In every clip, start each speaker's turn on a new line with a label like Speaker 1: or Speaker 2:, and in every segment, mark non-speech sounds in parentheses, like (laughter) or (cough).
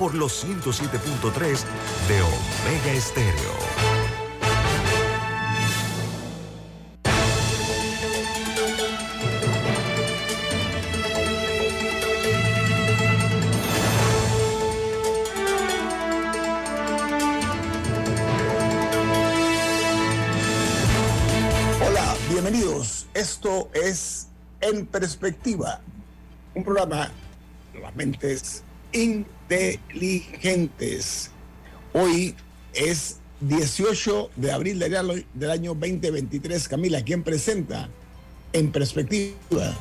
Speaker 1: por los 107.3 de Omega Estéreo.
Speaker 2: Hola, bienvenidos. Esto es En Perspectiva, un programa de las mentes inteligentes. Hoy es 18 de abril del año 2023. Camila, ¿quién presenta en perspectiva?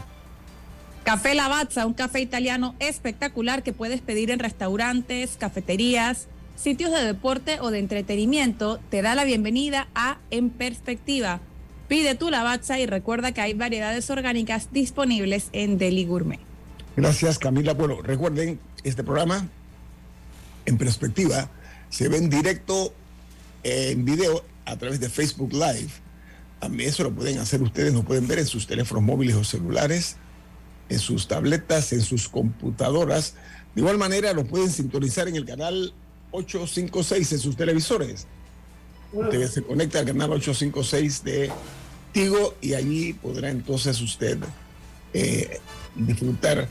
Speaker 3: Café Lavazza, un café italiano espectacular que puedes pedir en restaurantes, cafeterías, sitios de deporte o de entretenimiento, te da la bienvenida a En Perspectiva. Pide tu Lavazza y recuerda que hay variedades orgánicas disponibles en Deli Gourmet.
Speaker 2: Gracias, Camila. Bueno, recuerden, este programa, en perspectiva, se ve en directo en video a través de Facebook Live. Mí eso lo pueden hacer ustedes, lo pueden ver en sus teléfonos móviles o celulares, en sus tabletas, en sus computadoras. De igual manera, lo pueden sintonizar en el canal 856 en sus televisores. Usted se conecta al canal 856 de Tigo y allí podrá entonces usted eh, disfrutar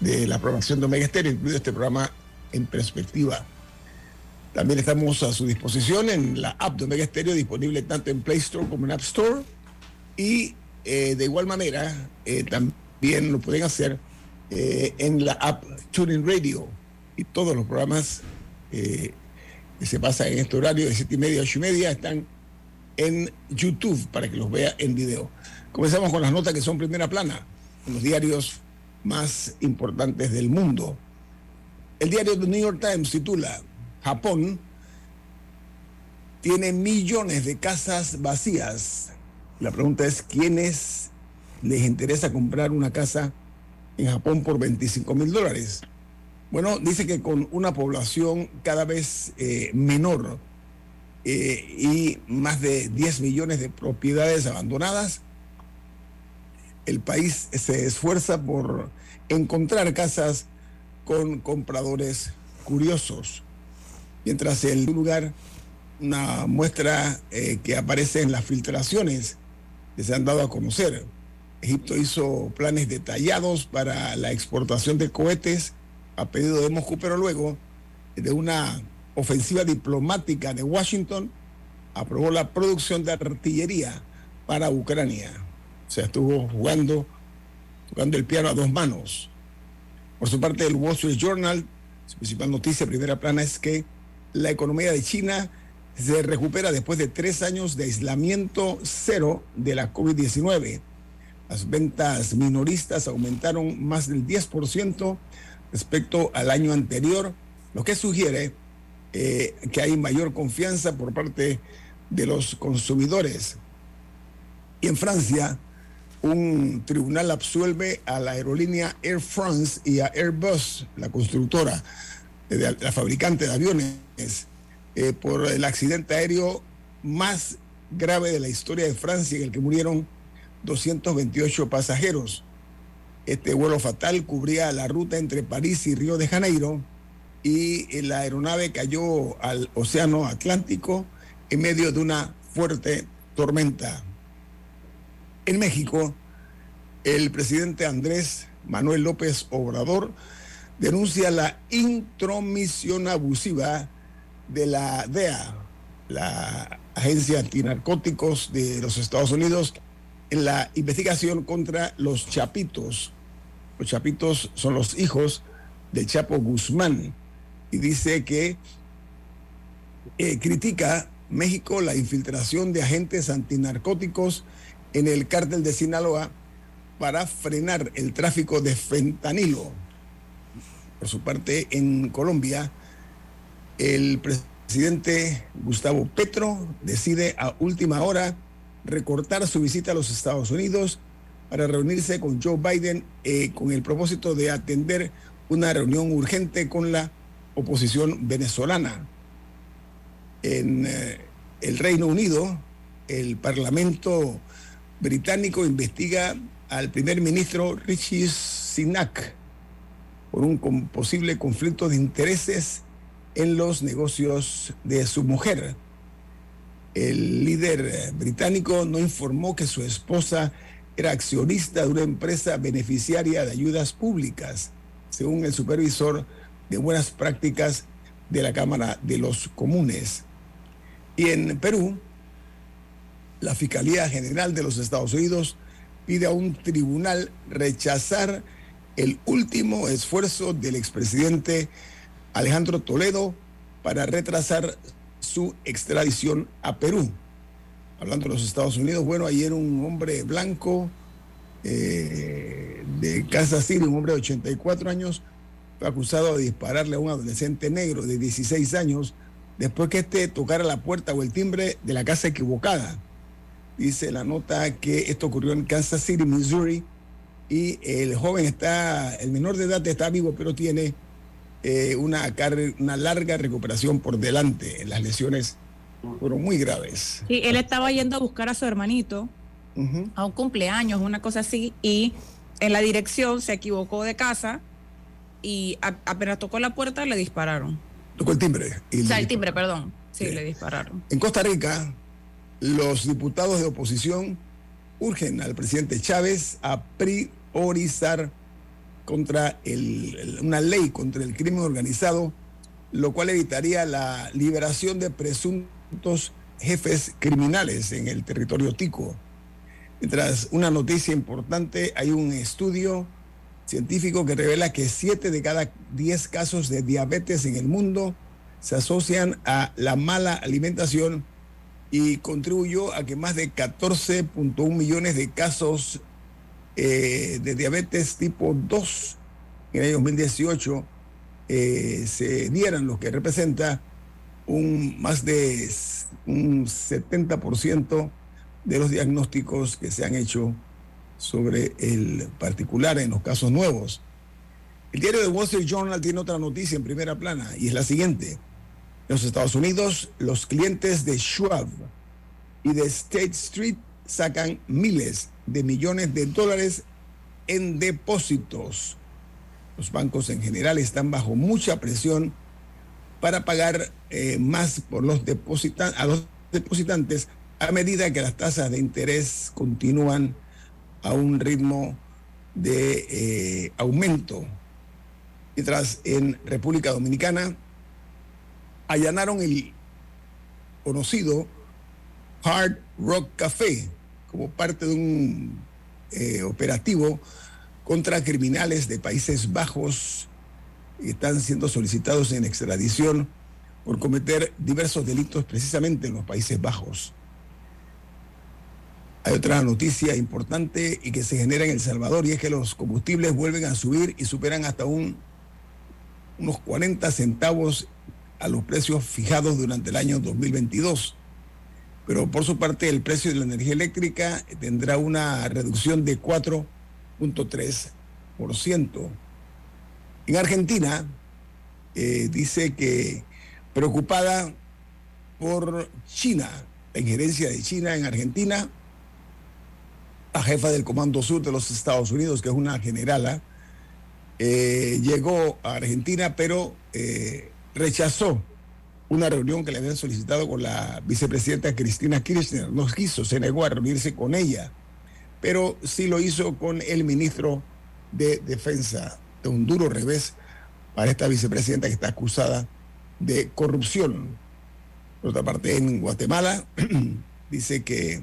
Speaker 2: de la programación de Omega Stereo, incluido este programa en perspectiva. También estamos a su disposición en la app de Omega Stereo, disponible tanto en Play Store como en App Store. Y eh, de igual manera, eh, también lo pueden hacer eh, en la app Tuning Radio. Y todos los programas que se pasan en este horario de 7 y media a 8 y media están en YouTube para que los vea en video. Comenzamos con las notas que son primera plana en los diarios más importantes del mundo. El diario The New York Times titula, Japón tiene millones de casas vacías. La pregunta es, ¿quiénes les interesa comprar una casa en Japón por 25 mil dólares? Bueno, dice que con una población cada vez eh, menor eh, y más de 10 millones de propiedades abandonadas, el país se esfuerza por encontrar casas con compradores curiosos. Mientras el lugar, una muestra eh, que aparece en las filtraciones que se han dado a conocer. Egipto hizo planes detallados para la exportación de cohetes a pedido de Moscú, pero luego de una ofensiva diplomática de Washington, aprobó la producción de artillería para Ucrania. Sea, estuvo jugando, jugando el piano a dos manos. Por su parte, el Wall Street Journal, su principal noticia, primera plana, es que la economía de China se recupera después de tres años de aislamiento cero de la COVID-19. Las ventas minoristas aumentaron más del 10% respecto al año anterior, lo que sugiere eh, que hay mayor confianza por parte de los consumidores. Y en Francia, un tribunal absuelve a la aerolínea Air France y a Airbus, la constructora, la fabricante de aviones, eh, por el accidente aéreo más grave de la historia de Francia, en el que murieron 228 pasajeros. Este vuelo fatal cubría la ruta entre París y Río de Janeiro y la aeronave cayó al Océano Atlántico en medio de una fuerte tormenta. En México, el presidente Andrés Manuel López Obrador denuncia la intromisión abusiva de la DEA, la Agencia Antinarcóticos de los Estados Unidos, en la investigación contra los chapitos. Los chapitos son los hijos del Chapo Guzmán y dice que eh, critica México la infiltración de agentes antinarcóticos en el cártel de Sinaloa para frenar el tráfico de fentanilo. Por su parte, en Colombia, El presidente Gustavo Petro decide a última hora recortar su visita a los Estados Unidos para reunirse con Joe Biden eh, con el propósito de atender una reunión urgente con la oposición venezolana. En eh, el Reino Unido, el Parlamento británico investiga al primer ministro Richie Sinak por un posible conflicto de intereses en los negocios de su mujer. El líder británico no informó que su esposa era accionista de una empresa beneficiaria de ayudas públicas, según el supervisor de buenas prácticas de la Cámara de los Comunes. Y en Perú, la Fiscalía General de los Estados Unidos pide a un tribunal rechazar el último esfuerzo del expresidente Alejandro Toledo para retrasar su extradición a Perú. Hablando de los Estados Unidos, bueno, ayer un hombre blanco eh, de Kansas City, un hombre de 84 años, fue acusado de dispararle a un adolescente negro de 16 años después que éste tocara la puerta o el timbre de la casa equivocada. Dice la nota que esto ocurrió en Kansas City, Missouri, y el joven está, el menor de edad está vivo, pero tiene eh, una, una larga recuperación por delante. Las lesiones fueron muy graves.
Speaker 3: Sí, él estaba yendo a buscar a su hermanito a un cumpleaños, una cosa así, y en la dirección se equivocó de casa y apenas tocó la puerta le dispararon.
Speaker 2: Tocó el timbre.
Speaker 3: o sea, el timbre, perdón. Sí, le dispararon.
Speaker 2: En Costa Rica, los diputados de oposición urgen al presidente Chávez a priorizar contra una ley contra el crimen organizado, lo cual evitaría la liberación de presuntos jefes criminales en el territorio tico. Mientras una noticia importante, hay un estudio científico que revela que 7 de cada 10 casos de diabetes en el mundo se asocian a la mala alimentación y contribuyó a que más de 14.1 millones de casos eh, de diabetes tipo 2 en el 2018 eh, se dieran, lo que representa un más de un 70% de los diagnósticos que se han hecho sobre el particular en los casos nuevos. El diario The Wall Street Journal tiene otra noticia en primera plana y es la siguiente. En los Estados Unidos, los clientes de Schwab y de State Street sacan miles de millones de dólares en depósitos. Los bancos en general están bajo mucha presión para pagar eh, más por los a los depositantes a medida que las tasas de interés continúan a un ritmo de eh, aumento. Mientras en República Dominicana allanaron el conocido Hard Rock Café como parte de un eh, operativo contra criminales de Países Bajos que están siendo solicitados en extradición por cometer diversos delitos precisamente en los Países Bajos. Hay otra noticia importante y que se genera en El Salvador y es que los combustibles vuelven a subir y superan hasta un, unos 40 centavos a los precios fijados durante el año 2022. Pero por su parte el precio de la energía eléctrica tendrá una reducción de 4.3%. En Argentina eh, dice que preocupada por China, la injerencia de China en Argentina, la jefa del Comando Sur de los Estados Unidos, que es una generala, eh, llegó a Argentina, pero eh, rechazó una reunión que le habían solicitado con la vicepresidenta Cristina Kirchner. No quiso, se negó a reunirse con ella, pero sí lo hizo con el ministro de Defensa, de un duro revés para esta vicepresidenta que está acusada de corrupción. Por otra parte, en Guatemala (clears throat) dice que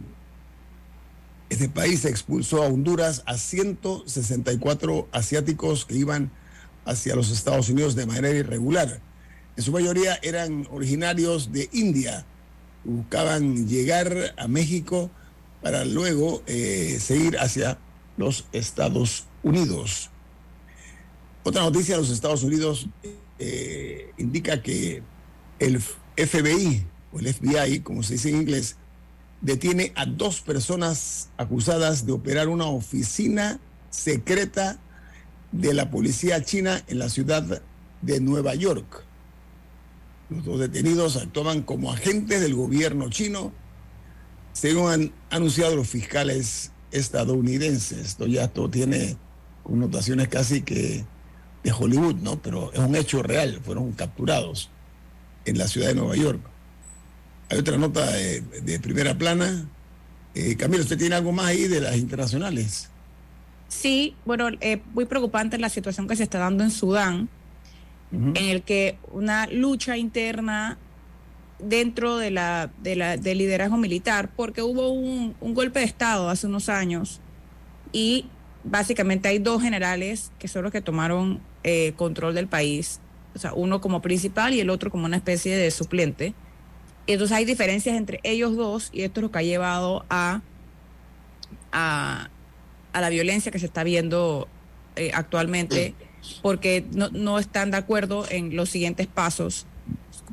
Speaker 2: este país expulsó a Honduras a 164 asiáticos que iban hacia los Estados Unidos de manera irregular. En su mayoría eran originarios de India. Buscaban llegar a México para luego eh, seguir hacia los Estados Unidos. Otra noticia de los Estados Unidos eh, indica que El FBI, o el FBI, como se dice en inglés, detiene a dos personas acusadas de operar una oficina secreta de la policía china en la ciudad de Nueva York. Los dos detenidos actuaban como agentes del gobierno chino, según han anunciado los fiscales estadounidenses. Esto ya esto tiene connotaciones casi que de Hollywood, ¿no? Pero es un hecho real, fueron capturados en la ciudad de Nueva York. Hay otra nota de, primera plana. Eh, Camilo, ¿usted tiene algo más ahí de las internacionales?
Speaker 3: Sí, bueno, eh, muy preocupante la situación que se está dando en Sudán, en el que una lucha interna dentro de la, de la, del liderazgo militar, porque hubo un, golpe de Estado hace unos años y básicamente hay dos generales que son los que tomaron eh, control del país, o sea, uno como principal y el otro como una especie de suplente. Entonces hay diferencias entre ellos dos y esto es lo que ha llevado a, a, a la violencia que se está viendo eh, actualmente, porque no, no, están de acuerdo en los siguientes pasos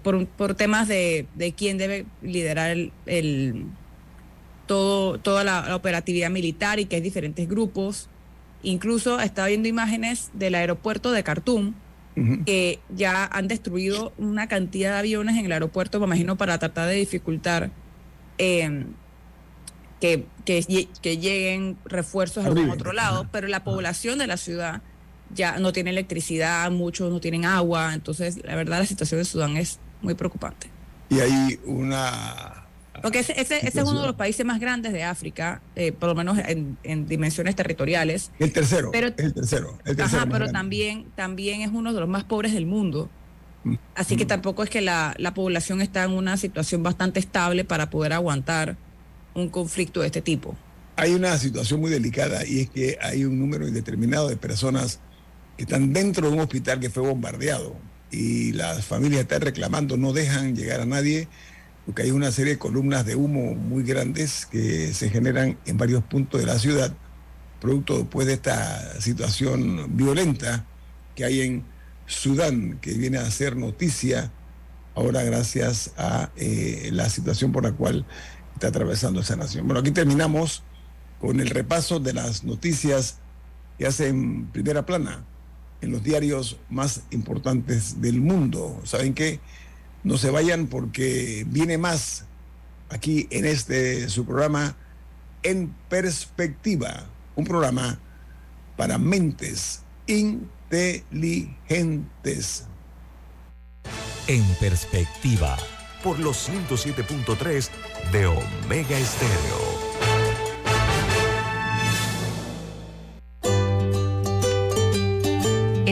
Speaker 3: por, por temas de, de, quién debe liderar el, el todo, toda la, operatividad militar y que hay diferentes grupos. Incluso está viendo imágenes del aeropuerto de Khartoum, que ya han destruido una cantidad de aviones en el aeropuerto, me imagino, para tratar de dificultar eh, que, que, lleguen refuerzos de algún otro lado, pero la población de la ciudad ya no tiene electricidad, muchos no tienen agua, entonces la verdad la situación de Sudán es muy preocupante.
Speaker 2: Y hay una...
Speaker 3: Porque ese, ese, es uno de los países más grandes de África, eh, por lo menos en, dimensiones territoriales.
Speaker 2: El tercero. Pero, el tercero. El tercero
Speaker 3: pero también, también es uno de los más pobres del mundo. Mm, Así que mm. tampoco es que la, la población está en una situación bastante estable para poder aguantar un conflicto de este tipo?
Speaker 2: Hay una situación muy delicada y es que hay un número indeterminado de personas están dentro de un hospital que fue bombardeado y las familias están reclamando, no dejan llegar a nadie, porque hay una serie de columnas de humo muy grandes que se generan en varios puntos de la ciudad, producto después de esta situación violenta que hay en Sudán, que viene a ser noticia ahora gracias a eh, la situación por la cual está atravesando esa nación. Bueno, aquí terminamos con el repaso de las noticias que hacen primera plana en los diarios más importantes del mundo. ¿Saben qué? No se vayan porque viene más aquí en este su programa En Perspectiva, un programa para mentes inteligentes.
Speaker 1: En Perspectiva por los 107.3 de Omega Estéreo.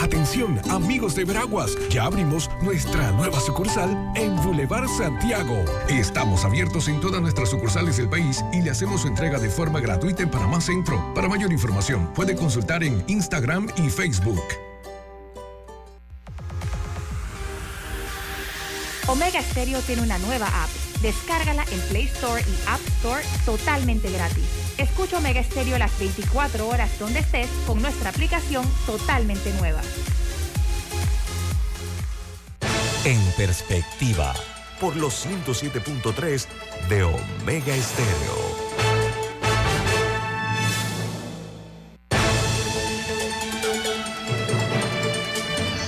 Speaker 4: Atención, amigos de Veraguas, ya abrimos nuestra nueva sucursal en Boulevard Santiago. Estamos abiertos en todas nuestras sucursales del país y le hacemos su entrega de forma gratuita en Panamá Centro. Para mayor información, puede consultar en Instagram y Facebook.
Speaker 5: Omega Stereo tiene una nueva app. Descárgala en Play Store y App Store totalmente gratis. Escucha Omega Stereo las 24 horas donde estés con nuestra aplicación totalmente nueva.
Speaker 1: En perspectiva, por los 107.3 de Omega Stereo.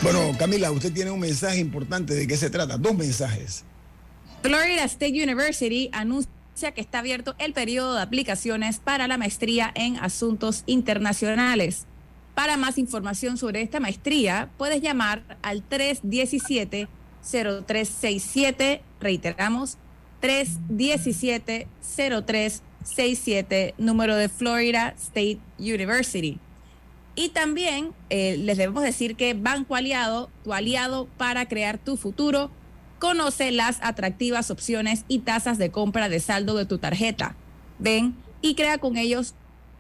Speaker 2: Bueno, Camila, usted tiene un mensaje importante. ¿De qué se trata? Dos mensajes.
Speaker 3: Florida State University anuncia que está abierto el periodo de aplicaciones para la maestría en asuntos internacionales. Para más información sobre esta maestría, puedes llamar al 317-0367. Reiteramos, 317-0367, número de Florida State University. Y también eh, les debemos decir que Banco Aliado, tu aliado para crear tu futuro, Conoce las atractivas opciones y tasas de compra de saldo de tu tarjeta. Ven y crea con ellos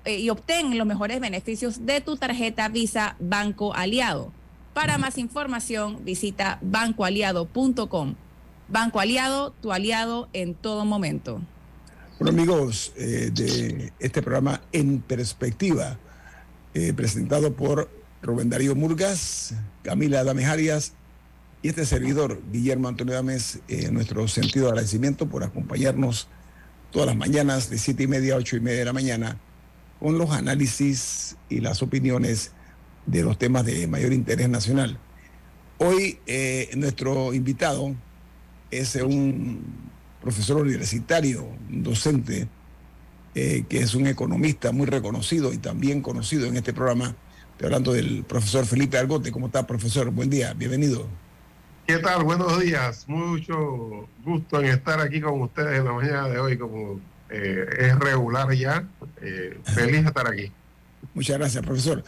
Speaker 3: eh, y obtén los mejores beneficios de tu tarjeta Visa Banco Aliado. Para más información, visita bancoaliado.com. Banco Aliado, tu aliado en todo momento.
Speaker 2: Bueno, amigos eh, de este programa En Perspectiva, eh, presentado por Rubén Darío Murgas, Camila Dames Arias y este servidor, Guillermo Antonio Dames, nuestro sentido de agradecimiento por acompañarnos todas las mañanas de siete y media a ocho y media de la mañana con los análisis y las opiniones de los temas de mayor interés nacional. Hoy eh, nuestro invitado es un profesor universitario, un docente, eh, que es un economista muy reconocido y también conocido en este programa. Estoy hablando del profesor Felipe Argote. ¿Cómo está, profesor? Buen día, bienvenido.
Speaker 6: ¿Qué tal? Buenos días. Mucho gusto en estar aquí con ustedes en la mañana de hoy como eh, es regular ya. Eh, feliz de estar aquí.
Speaker 2: Muchas gracias, profesor.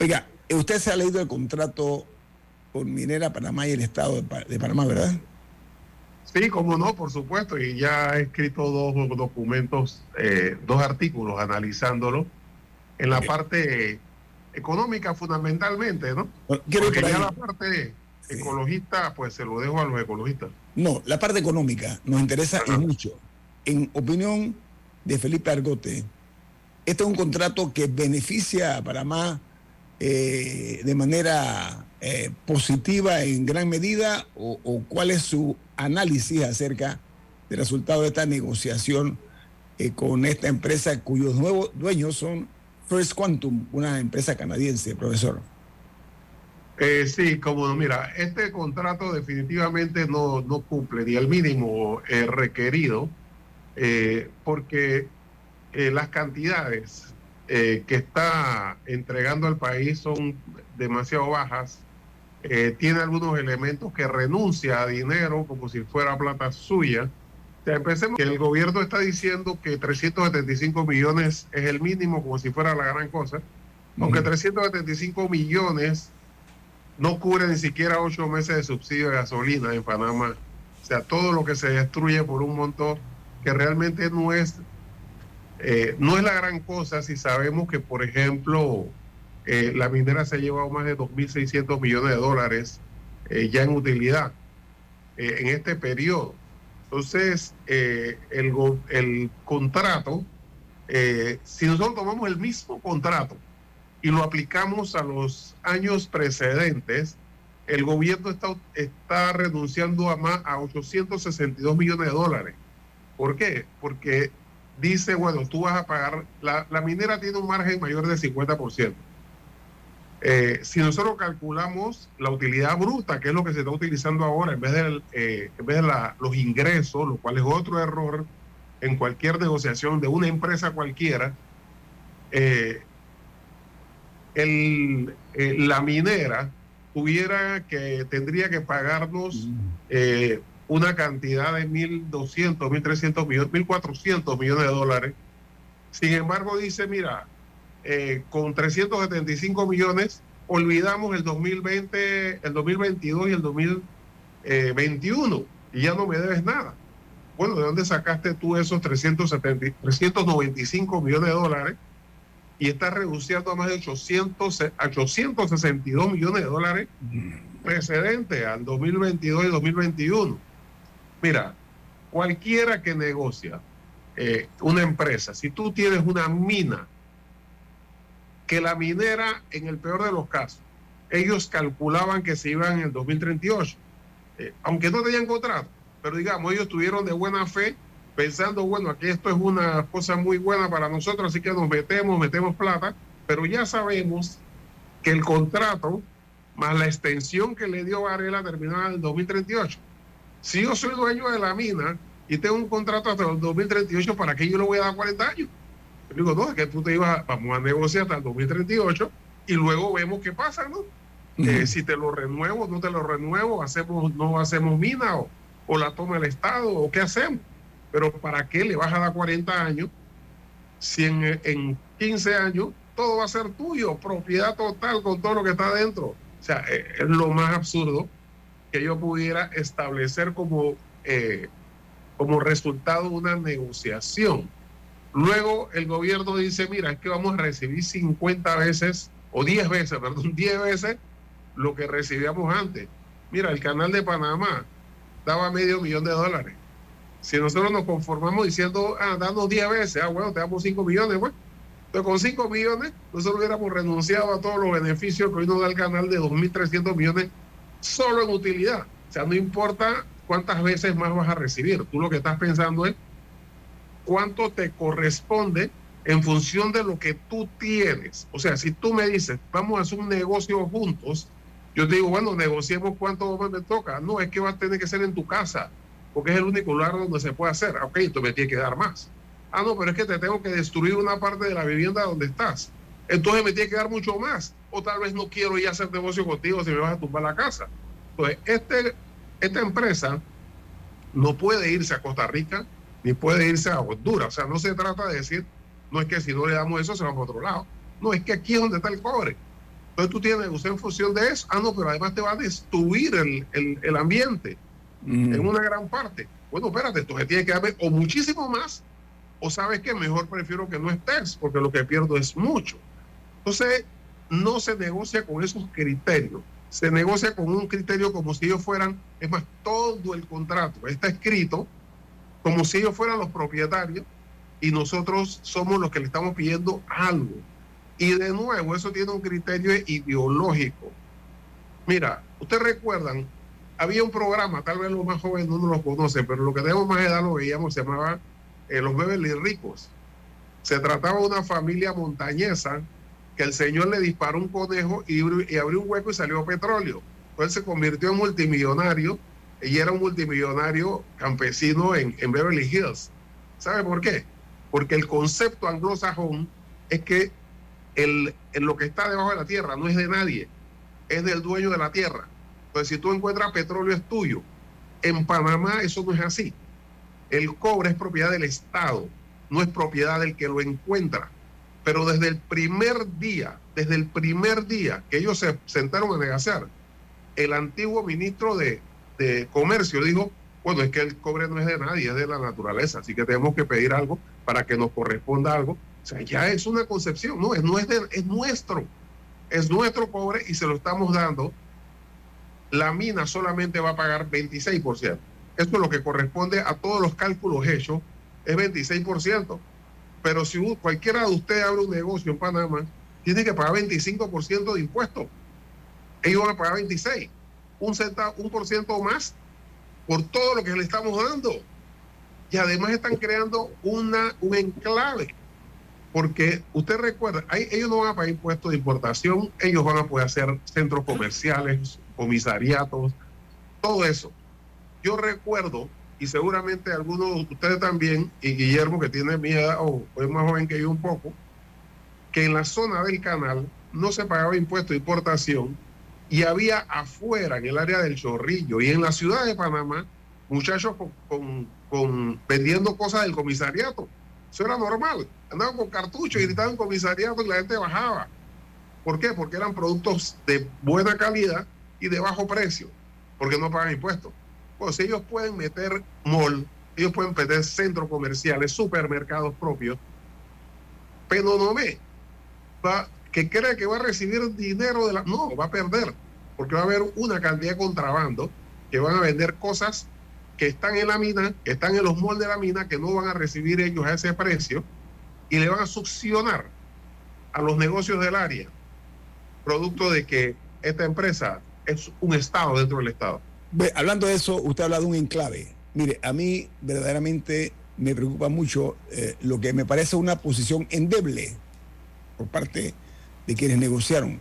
Speaker 2: Oiga, usted se ha leído el contrato con Minera Panamá y el Estado de, Panamá, ¿verdad?
Speaker 6: Sí, como no, por supuesto, y ya he escrito dos documentos, eh, dos artículos analizándolo en la parte económica fundamentalmente, ¿no?
Speaker 2: Quiero
Speaker 6: Porque ya la parte ecologista, pues se lo dejo a los ecologistas.
Speaker 2: No, la parte económica nos interesa y mucho en opinión de Felipe Argote, este es un contrato que beneficia a Panamá eh, de manera eh, positiva en gran medida o, cuál es su análisis acerca del resultado de esta negociación eh, con esta empresa cuyos nuevos dueños son First Quantum, una empresa canadiense, profesor.
Speaker 6: Sí, como mira, este contrato definitivamente no, no cumple ni el mínimo requerido eh, porque eh, las cantidades eh, que está entregando al país son demasiado bajas. tiene algunos elementos que renuncia a dinero como si fuera plata suya. O empecemos que el gobierno está diciendo que 375 millones es el mínimo como si fuera la gran cosa, aunque 375 millones no cubre ni siquiera ocho meses de subsidio de gasolina en Panamá. O sea, todo lo que se destruye por un montón que realmente no es, eh, no es la gran cosa si sabemos que, por ejemplo, eh, la minera se ha llevado más de 2.600 millones de dólares eh, ya en utilidad en este periodo. Entonces, el, el contrato, si nosotros tomamos el mismo contrato y lo aplicamos a los años precedentes, el gobierno está, está renunciando a más a 862 millones de dólares. ¿Por qué? Porque dice, bueno, tú vas a pagar, la, minera tiene un margen mayor del 50%. Eh, si nosotros calculamos la utilidad bruta, que es lo que se está utilizando ahora, en vez de, eh, en vez de los ingresos, lo cual es otro error en cualquier negociación de una empresa cualquiera, eh, el, la minera tuviera que, tendría que pagarnos mm una cantidad de 1.200, 1.300 millones, 1.400 millones de dólares. Sin embargo, dice, mira, eh, con 375 millones olvidamos el 2020, el 2022 y el 2021 y ya no me debes nada. Bueno, ¿de dónde sacaste tú esos 370, 395 millones de dólares? Y estás reduciendo a más de 800, 862 millones de dólares precedente al 2022 y 2021. Mira, cualquiera que negocia eh, una empresa, si tú tienes una mina, que la minera, en el peor de los casos, ellos calculaban que se iban en el 2038, eh, aunque no tenían contrato, pero digamos, ellos tuvieron de buena fe pensando, bueno, aquí esto es una cosa muy buena para nosotros, así que nos metemos, metemos plata, pero ya sabemos que el contrato más la extensión que le dio Varela terminaba en el 2038. Si yo soy dueño de la mina y tengo un contrato hasta el 2038, ¿para qué yo le voy a dar 40 años? Yo digo, no, es que tú te ibas, vamos a negociar hasta el 2038 y luego vemos qué pasa, ¿no? Eh, si te lo renuevo, no te lo renuevo, hacemos, no hacemos mina o, o la toma el Estado o qué hacemos. Pero ¿para qué le vas a dar 40 años si en, en 15 años todo va a ser tuyo, propiedad total con todo lo que está dentro? O sea, eh, es lo más absurdo que yo pudiera establecer como, eh, como resultado una negociación. Luego el gobierno dice, mira, es que vamos a recibir 50 veces, o 10 veces, (laughs) perdón, 10 veces lo que recibíamos antes. Mira, el canal de Panamá daba medio millón de dólares. Si nosotros nos conformamos diciendo, ah, danos 10 veces, ah, bueno, te damos 5 millones, bueno. Entonces, con 5 millones, nosotros hubiéramos renunciado a todos los beneficios que hoy nos da el canal de 2.300 millones solo en utilidad. O sea, no importa cuántas veces más vas a recibir. Tú lo que estás pensando es cuánto te corresponde en función de lo que tú tienes. O sea, si tú me dices, vamos a hacer un negocio juntos, yo te digo, bueno, negociemos cuánto me toca. No, es que va a tener que ser en tu casa, porque es el único lugar donde se puede hacer. Ok, tú me tienes que dar más. Ah, no, pero es que te tengo que destruir una parte de la vivienda donde estás. Entonces me tiene que dar mucho más. O tal vez no quiero ya hacer negocio contigo si me vas a tumbar la casa. Entonces, este, esta empresa no puede irse a Costa Rica ni puede irse a Honduras. O sea, no se trata de decir, no es que si no le damos eso se va para otro lado. No, es que aquí es donde está el cobre. Entonces tú tienes usted en función de eso. Ah, no, pero además te va a destruir el, el, ambiente en una gran parte. Bueno, espérate, entonces tiene que haber o muchísimo más, o sabes que mejor prefiero que no estés, porque lo que pierdo es mucho. Entonces, no se negocia con esos criterios. Se negocia con un criterio como si ellos fueran, es más, todo el contrato está escrito como si ellos fueran los propietarios y nosotros somos los que le estamos pidiendo algo. Y de nuevo, eso tiene un criterio ideológico. Mira, ustedes recuerdan, había un programa, tal vez los más jóvenes no lo conocen, pero lo que tenemos más edad lo veíamos, se llamaba eh, Los Beverly Ricos. Se trataba de una familia montañesa que el señor le disparó un conejo y, y abrió un hueco y salió petróleo. Entonces se convirtió en multimillonario y era un multimillonario campesino en, Beverly Hills. ¿Sabe por qué? Porque el concepto anglosajón es que el, lo que está debajo de la tierra no es de nadie, es del dueño de la tierra. Entonces, si tú encuentras petróleo, es tuyo. En Panamá eso no es así. El cobre es propiedad del Estado, no es propiedad del que lo encuentra. Pero desde el primer día, desde el primer día que ellos se sentaron a negociar, el antiguo ministro de, de Comercio dijo, bueno, es que el cobre no es de nadie, es de la naturaleza, así que tenemos que pedir algo para que nos corresponda algo. O sea, ya es una concepción, no, es, no es, es nuestro, es nuestro cobre y se lo estamos dando. La mina solamente va a pagar 26%. Esto es lo que corresponde a todos los cálculos hechos, es 26%. Pero si cualquiera de ustedes abre un negocio en Panamá, tiene que pagar 25% de impuestos. Ellos van a pagar 26% un, un por ciento más por todo lo que le estamos dando. Y además están creando una, un enclave. Porque usted recuerda, ellos no van a pagar impuestos de importación, ellos van a poder hacer centros comerciales, comisariatos, todo eso. Yo recuerdo, y seguramente algunos de ustedes también, y Guillermo que tiene mi edad o es más joven que yo un poco, que en la zona del canal no se pagaba impuesto de importación y había afuera, en el área del Chorrillo y en la ciudad de Panamá, muchachos con, con, vendiendo cosas del comisariato. Eso era normal. Andaban con cartuchos y gritaban comisariato y la gente bajaba. ¿Por qué? Porque eran productos de buena calidad y de bajo precio, porque no pagan impuestos. Pues ellos pueden meter mall, ellos pueden meter centros comerciales, supermercados propios, pero no me va que cree que va a recibir dinero de la... No, va a perder, porque va a haber una cantidad de contrabando que van a vender cosas que están en la mina, que están en los moldes de la mina, que no van a recibir ellos a ese precio y le van a succionar a los negocios del área, producto de que esta empresa es un Estado dentro del Estado.
Speaker 2: hablando de eso, usted habla de un enclave. Mire, a mí verdaderamente me preocupa mucho eh, lo que me parece una posición endeble por parte de quienes negociaron.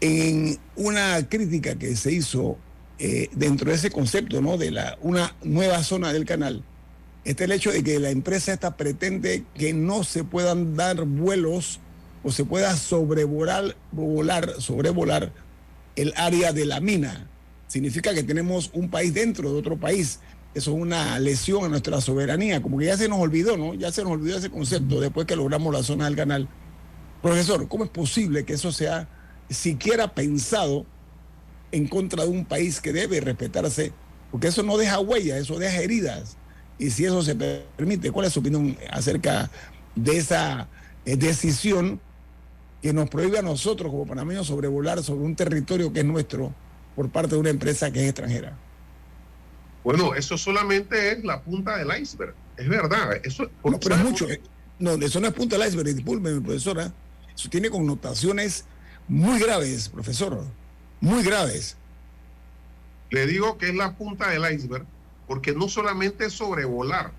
Speaker 2: En una crítica que se hizo eh, dentro de ese concepto, ¿no? De la, una nueva zona del canal, está el hecho de que la empresa esta pretende que no se puedan dar vuelos o se pueda sobrevolar, volar, sobrevolar el área de la mina. Significa que tenemos un país dentro de otro país. Eso es una lesión a nuestra soberanía. Como que ya se nos olvidó, ¿no? Ya se nos olvidó ese concepto después que logramos la zona del canal. Profesor, ¿cómo es posible que eso sea siquiera pensado en contra de un país que debe respetarse, porque eso no deja huella, eso deja heridas. Y si eso se permite, ¿cuál es su opinión acerca de esa eh, decisión que nos prohíbe a nosotros como panameños sobrevolar sobre un territorio que es nuestro por parte de una empresa que es extranjera?
Speaker 6: Bueno, eso solamente es la punta del iceberg. Es verdad. Eso,
Speaker 2: no, pero es mucho. Eh, no, eso no es punta del iceberg, discúlpeme, profesora. Eso tiene connotaciones muy graves, profesor. Muy graves.
Speaker 6: Le digo que es la punta del iceberg porque no solamente es sobrevolar.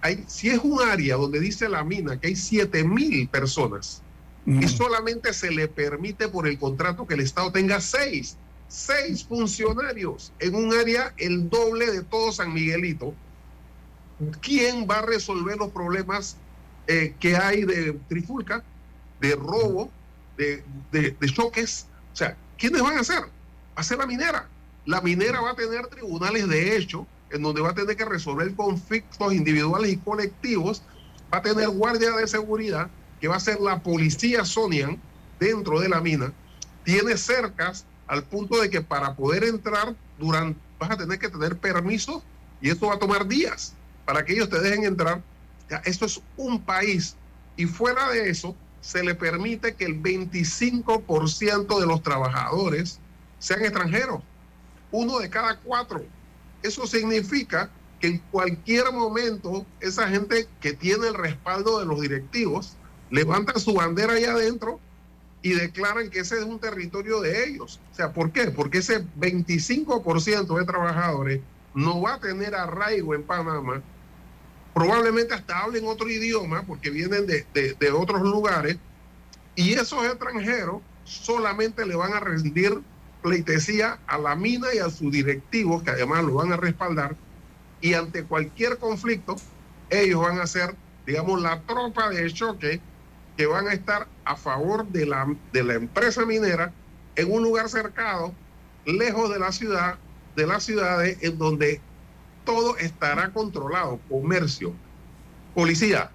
Speaker 6: Hay, si es un área donde dice la mina que hay 7 mil personas y solamente se le permite por el contrato que el Estado tenga seis seis funcionarios en un área el doble de todo San Miguelito. ¿Quién va a resolver los problemas eh, que hay de trifulca, de robo, de, choques? O sea, ¿quiénes van a hacer? Va a ser la minera. La minera va a tener tribunales de hecho en donde va a tener que resolver conflictos individuales y colectivos, va a tener guardia de seguridad, que va a ser la policía Sonian dentro de la mina, tiene cercas al punto de que para poder entrar durante, vas a tener que tener permiso y esto va a tomar días para que ellos te dejen entrar. esto es un país y fuera de eso se le permite que el 25% de los trabajadores sean extranjeros, uno de cada cuatro. Eso significa que en cualquier momento esa gente que tiene el respaldo de los directivos levanta su bandera ahí adentro y declaran que ese es un territorio de ellos. O sea, ¿por qué? Porque ese 25% de trabajadores no va a tener arraigo en Panamá. Probablemente hasta hablen otro idioma porque vienen de, de otros lugares. Y esos extranjeros solamente le van a rendir pleitesía a la mina y a sus directivos, que además lo van a respaldar. Y ante cualquier conflicto, ellos van a ser, digamos, la tropa de choque que van a estar a favor de la, de la empresa minera en un lugar cercado, lejos de la ciudad, de las ciudades en donde todo estará controlado, comercio, policía,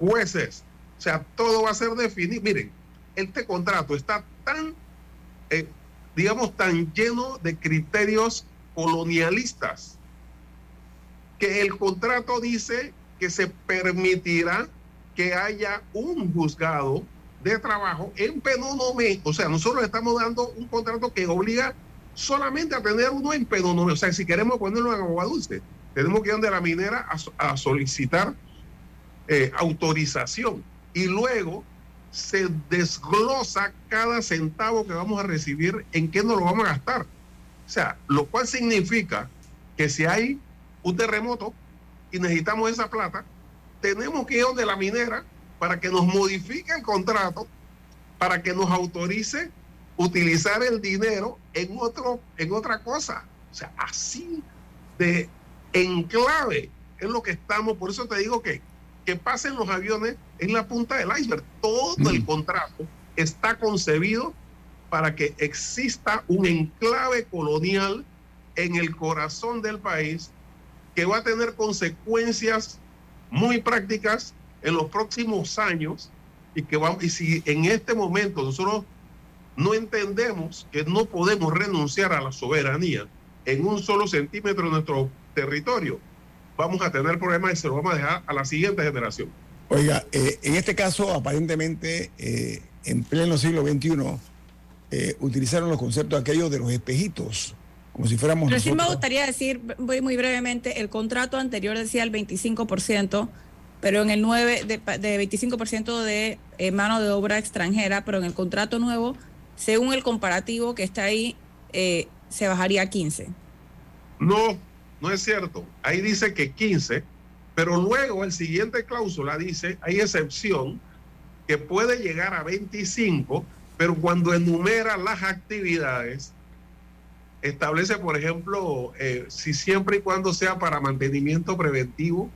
Speaker 6: jueces, o sea, todo va a ser definido. Miren, este contrato está tan, eh, digamos, tan lleno de criterios colonialistas que el contrato dice que se permitirá que haya un juzgado de trabajo en Penonome. O sea, nosotros estamos dando un contrato que obliga solamente a tener uno en Penonome. O sea, si queremos ponerlo en agua dulce, tenemos que ir donde la minera a, solicitar eh, autorización. Y luego se desglosa cada centavo que vamos a recibir, en qué nos lo vamos a gastar. O sea, lo cual significa que si hay un terremoto y necesitamos esa plata, tenemos que ir donde la minera para que nos modifique el contrato, para que nos autorice utilizar el dinero en, otro, en otra cosa. O sea, así de enclave es lo que estamos, por eso te digo que que pasen los aviones en la punta del iceberg. Todo el mm. contrato está concebido para que exista un enclave colonial en el corazón del país que va a tener consecuencias muy prácticas en los próximos años y que vamos, y si en este momento nosotros no entendemos que no podemos renunciar a la soberanía en un solo centímetro de nuestro territorio, vamos a tener problemas y se lo vamos a dejar a la siguiente generación.
Speaker 2: Oiga, eh, en este caso, aparentemente, eh, en pleno siglo XXI, eh, utilizaron los conceptos aquellos de los espejitos como si fuéramos
Speaker 3: Pero sí me gustaría decir muy, muy brevemente, el contrato anterior decía el 25%, pero en el 9 de, de 25% de eh, mano de obra extranjera, pero en el contrato nuevo, según el comparativo que está ahí, eh, se bajaría a 15.
Speaker 6: No, no es cierto. Ahí dice que 15, pero luego el siguiente cláusula dice, hay excepción que puede llegar a 25, pero cuando enumera las actividades, establece, por ejemplo, eh, si siempre y cuando sea para mantenimiento preventivo,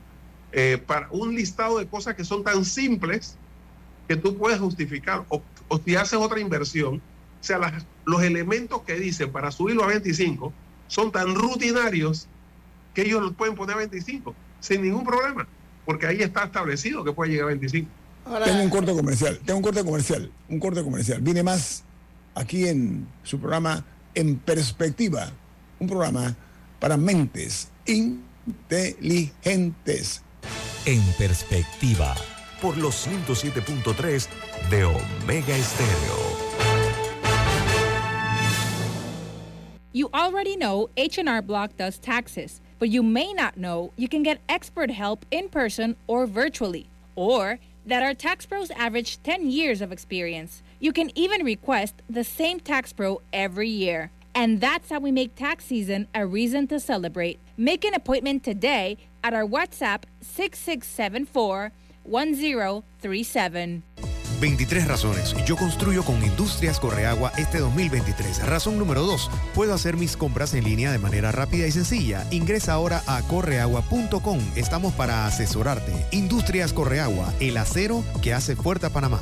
Speaker 6: eh, para un listado de cosas que son tan simples que tú puedes justificar, o, si haces otra inversión, o sea, los elementos que dicen para subirlo a 25 son tan rutinarios que ellos lo pueden poner a 25 sin ningún problema, porque ahí está establecido que puede llegar a 25.
Speaker 2: tengo un corte comercial, tengo un corte comercial, un corte comercial. Viene más aquí en su programa En Perspectiva, un programa para mentes inteligentes.
Speaker 1: En Perspectiva, por los 107.3 de Omega Estéreo.
Speaker 5: You already know H&R Block does taxes, but you may not know you can get expert help in person or virtually, or that our tax pros average 10 years of experience. You can even request the same tax pro every year. And that's how we make tax season a reason to celebrate. Make an appointment today at our WhatsApp 6674 1037.
Speaker 7: 23 razones. Yo construyo con Industrias Correagua este 2023. Razón número 2. Puedo hacer mis compras en línea de manera rápida y sencilla. Ingresa ahora a correagua.com. Estamos para asesorarte. Industrias Correagua, el acero que hace fuerte a Panamá.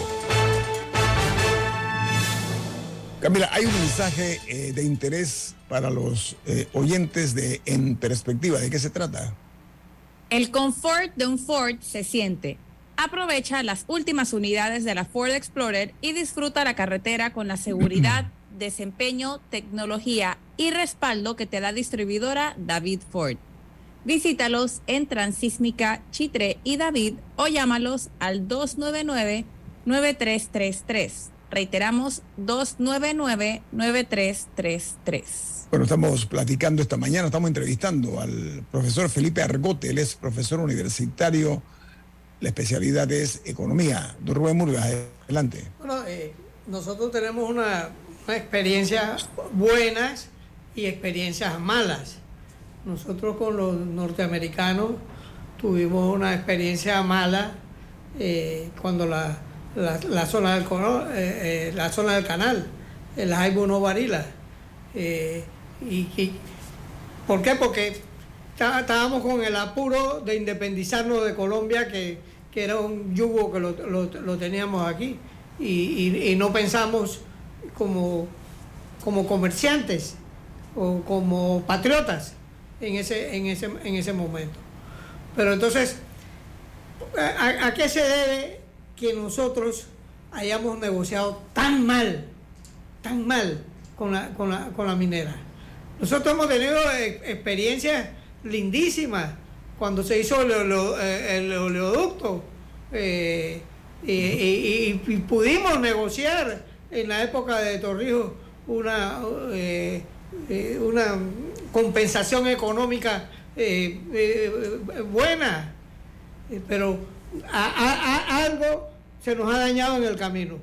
Speaker 2: Camila, hay un mensaje eh, de interés para los eh, oyentes de En Perspectiva. ¿De qué se trata?
Speaker 3: El confort de un Ford se siente. Aprovecha las últimas unidades de la Ford Explorer y disfruta la carretera con la seguridad, (clears throat) desempeño, tecnología y respaldo que te da distribuidora David Ford. Visítalos en Transísmica, Chitre y David o llámalos al 299-9333. Reiteramos 299-9333.
Speaker 2: Bueno, estamos platicando esta mañana, estamos entrevistando al profesor Felipe Argote, él es profesor universitario, la especialidad es economía. Don Rubén Murgas, adelante.
Speaker 8: Bueno, eh, nosotros tenemos una, una experiencia buenas y experiencias malas. Nosotros con los norteamericanos tuvimos una experiencia mala eh, cuando la, la, la zona del, cono- eh, eh, la zona del canal, el Jaibo no varila. Eh, y, y- ¿Por qué? Porque está- estábamos con el apuro de independizarnos de Colombia, que, que era un yugo que lo, lo- teníamos aquí. Y, y- no pensamos como, como comerciantes o como patriotas en ese, en ese, en ese momento. Pero entonces, ¿a, a- a qué se debe que nosotros hayamos negociado tan mal, tan mal con la, con la, con la minera? Nosotros hemos tenido eh, experiencias lindísimas cuando se hizo el, eh, oleoducto eh, y, pudimos negociar en la época de Torrijos una, una compensación económica buena, pero a- algo se nos ha dañado en el camino.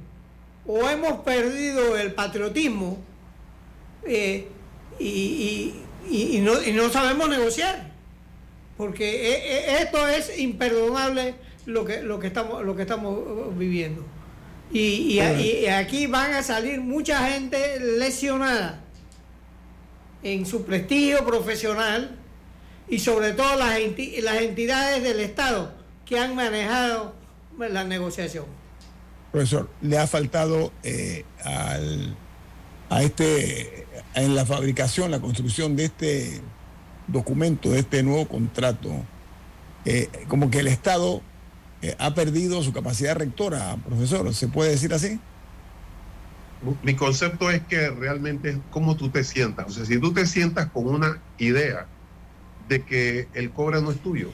Speaker 8: O hemos perdido el patriotismo eh, y, y- y- no, y no sabemos negociar. Porque e- e- esto es imperdonable lo que, lo que, estamos, lo que estamos uh, viviendo. Y, y aquí van a salir mucha gente lesionada en su prestigio profesional y sobre todo las, enti- las entidades del Estado que han manejado la negociación.
Speaker 2: Profesor, le ha faltado eh, al, a este, en la fabricación, la construcción de este documento, de este nuevo contrato, eh, como que el Estado eh, ha perdido su capacidad rectora, profesor, ¿se puede decir así?
Speaker 6: Mi concepto es que realmente es cómo tú te sientas. O sea, si tú te sientas con una idea de que el cobre no es tuyo,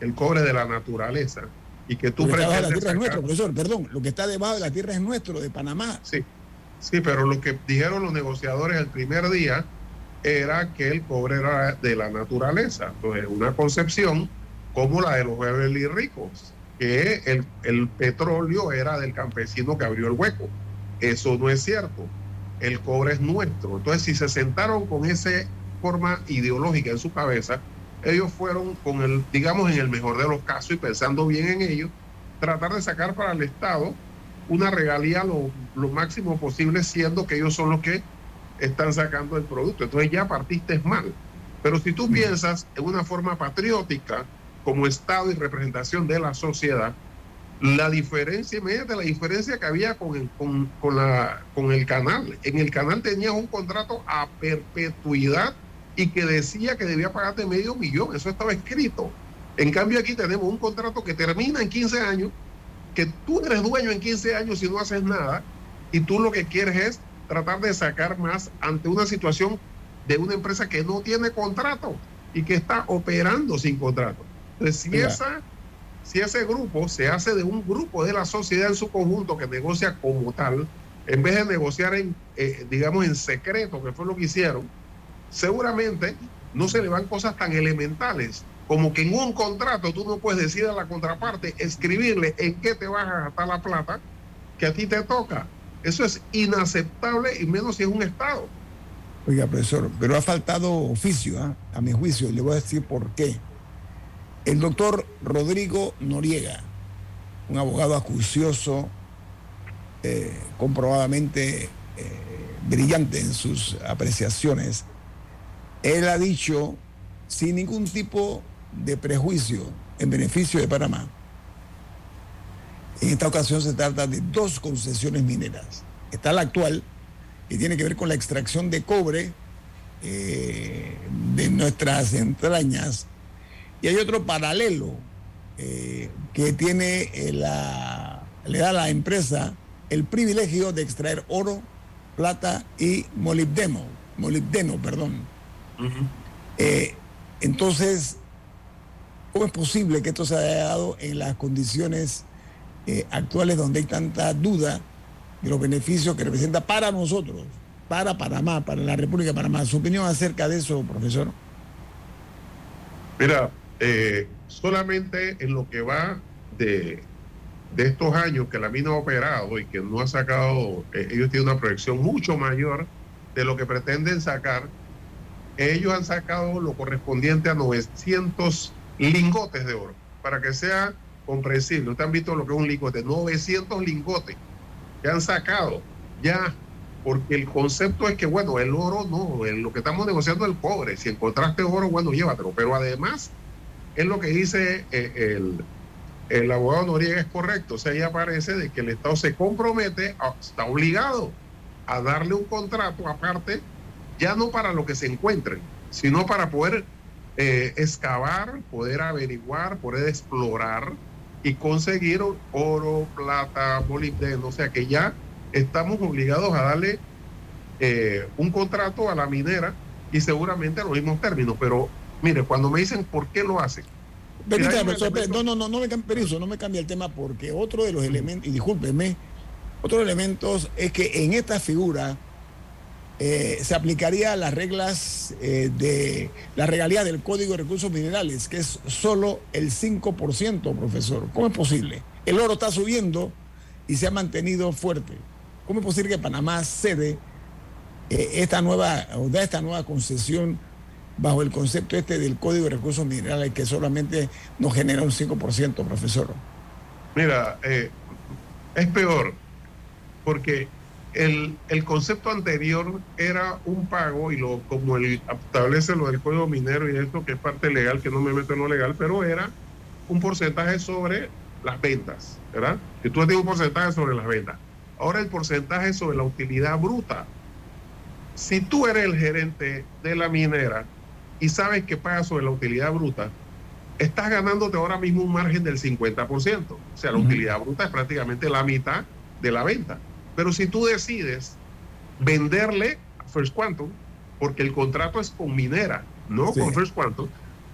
Speaker 6: el cobre de la naturaleza, y que tú
Speaker 2: Lo que está debajo de la tierra es nuestro, profesor, perdón, lo que está debajo de la tierra es nuestro, de Panamá.
Speaker 6: Sí, sí, pero lo que dijeron los negociadores el primer día era que el cobre era de la naturaleza. Entonces, una concepción como la de los Beverly ricos, que el, el petróleo era del campesino que abrió el hueco. Eso no es cierto. El cobre es nuestro. Entonces, si se sentaron con esa forma ideológica en su cabeza, ellos fueron con el, digamos, en el mejor de los casos y pensando bien en ellos, tratar de sacar para el Estado una regalía lo, lo máximo posible, siendo que ellos son los que están sacando el producto. Entonces ya partiste mal. Pero si tú piensas en una forma patriótica, como Estado y representación de la sociedad, la diferencia, imagínate la diferencia que había con el, con, con, la, con el canal. En el canal tenías un contrato a perpetuidad y que decía que debía pagarte medio millón. Eso estaba escrito. En cambio aquí tenemos un contrato que termina en 15 años, que tú eres dueño en 15 años si no haces nada, y tú lo que quieres es tratar de sacar más ante una situación de una empresa que no tiene contrato y que está operando sin contrato. Entonces, si, esa, si ese grupo se hace de un grupo de la sociedad en su conjunto que negocia como tal, en vez de negociar en, eh, digamos, en secreto, que fue lo que hicieron, seguramente no se le van cosas tan elementales como que en un contrato tú no puedes decir a la contraparte, escribirle en qué te vas a gastar la plata que a ti te toca. Eso es inaceptable y menos si es un Estado.
Speaker 2: Oiga, profesor, pero ha faltado oficio, ¿ah? a mi juicio, le voy a decir por qué. El doctor Rodrigo Noriega, un abogado acucioso, eh, comprobadamente eh, brillante en sus apreciaciones, él ha dicho, sin ningún tipo de prejuicio, en beneficio de Panamá, en esta ocasión se trata de dos concesiones mineras. Está la actual, que tiene que ver con la extracción de cobre eh, de nuestras entrañas. Y hay otro paralelo eh, que tiene eh, la, le da a la empresa el privilegio de extraer oro, plata y molibdeno, molibdeno, perdón. Entonces, ¿cómo es posible que esto se haya dado en las condiciones actuales donde hay tanta duda de los beneficios que representa para nosotros, para Panamá, para la República de Panamá. ¿Su opinión acerca de eso, profesor?
Speaker 6: Mira, eh, solamente en lo que va de, de, estos años que la mina ha operado y que no ha sacado, eh, ellos tienen una proyección mucho mayor de lo que pretenden sacar, ellos han sacado lo correspondiente a 900 lingotes de oro, para que sea comprensible. Ustedes han visto lo que es un lingote, 900 lingotes que han sacado ya, porque el concepto es que, bueno, el oro no, lo que estamos negociando es el cobre. Si encontraste oro, bueno, llévatelo. Pero además, es lo que dice eh, el, el abogado Noriega, es correcto. O sea, ahí aparece de que el Estado se compromete, está obligado a darle un contrato aparte, ya no para lo que se encuentren, sino para poder eh, excavar, poder averiguar, poder explorar y conseguir oro, plata, molibdeno. O sea que ya estamos obligados a darle eh, un contrato a la minera y seguramente a los mismos términos. Pero mire, cuando me dicen por qué lo hacen.
Speaker 2: no, no, no, no me cambie, no me cambia el tema porque otro de los elementos, y discúlpeme, otro elemento es que en esta figura eh, se aplicaría las reglas eh, de la regalía del Código de Recursos Minerales, que es solo el 5%, profesor. ¿Cómo es posible? El oro está subiendo y se ha mantenido fuerte. ¿Cómo es posible que Panamá cede eh, esta nueva, o da esta nueva concesión bajo el concepto este del Código de Recursos Minerales que solamente nos genera un 5%, profesor?
Speaker 6: Mira, es peor, porque el, el, concepto anterior era un pago y lo como el, establece lo del código minero y esto que es parte legal, que no me meto en lo legal, pero era un porcentaje sobre las ventas, ¿verdad? Que tú tienes un porcentaje sobre las ventas. Ahora el porcentaje sobre la utilidad bruta. Si tú eres el gerente de la minera y sabes que pagas sobre la utilidad bruta, estás ganándote ahora mismo un margen del 50%. O sea, la utilidad bruta es prácticamente la mitad de la venta. Pero si tú decides venderle a First Quantum, porque el contrato es con minera, no con First Quantum,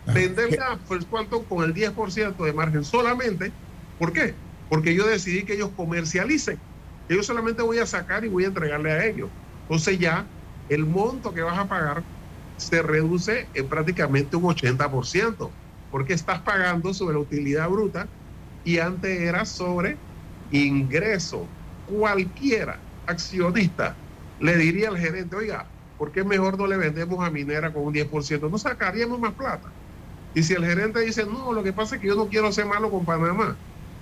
Speaker 6: ah, venderle a First Quantum con el 10% de margen solamente, ¿por qué? Porque yo decidí que ellos comercialicen. Yo solamente voy a sacar y voy a entregarle a ellos. Entonces ya el monto que vas a pagar se reduce en prácticamente un 80%, porque estás pagando sobre la utilidad bruta y antes era sobre ingreso cualquiera accionista le diría al gerente, oiga, ¿por qué mejor no le vendemos a minera con un 10%? No sacaríamos más plata. Y si el gerente dice, no, lo que pasa es que yo no quiero ser malo con Panamá,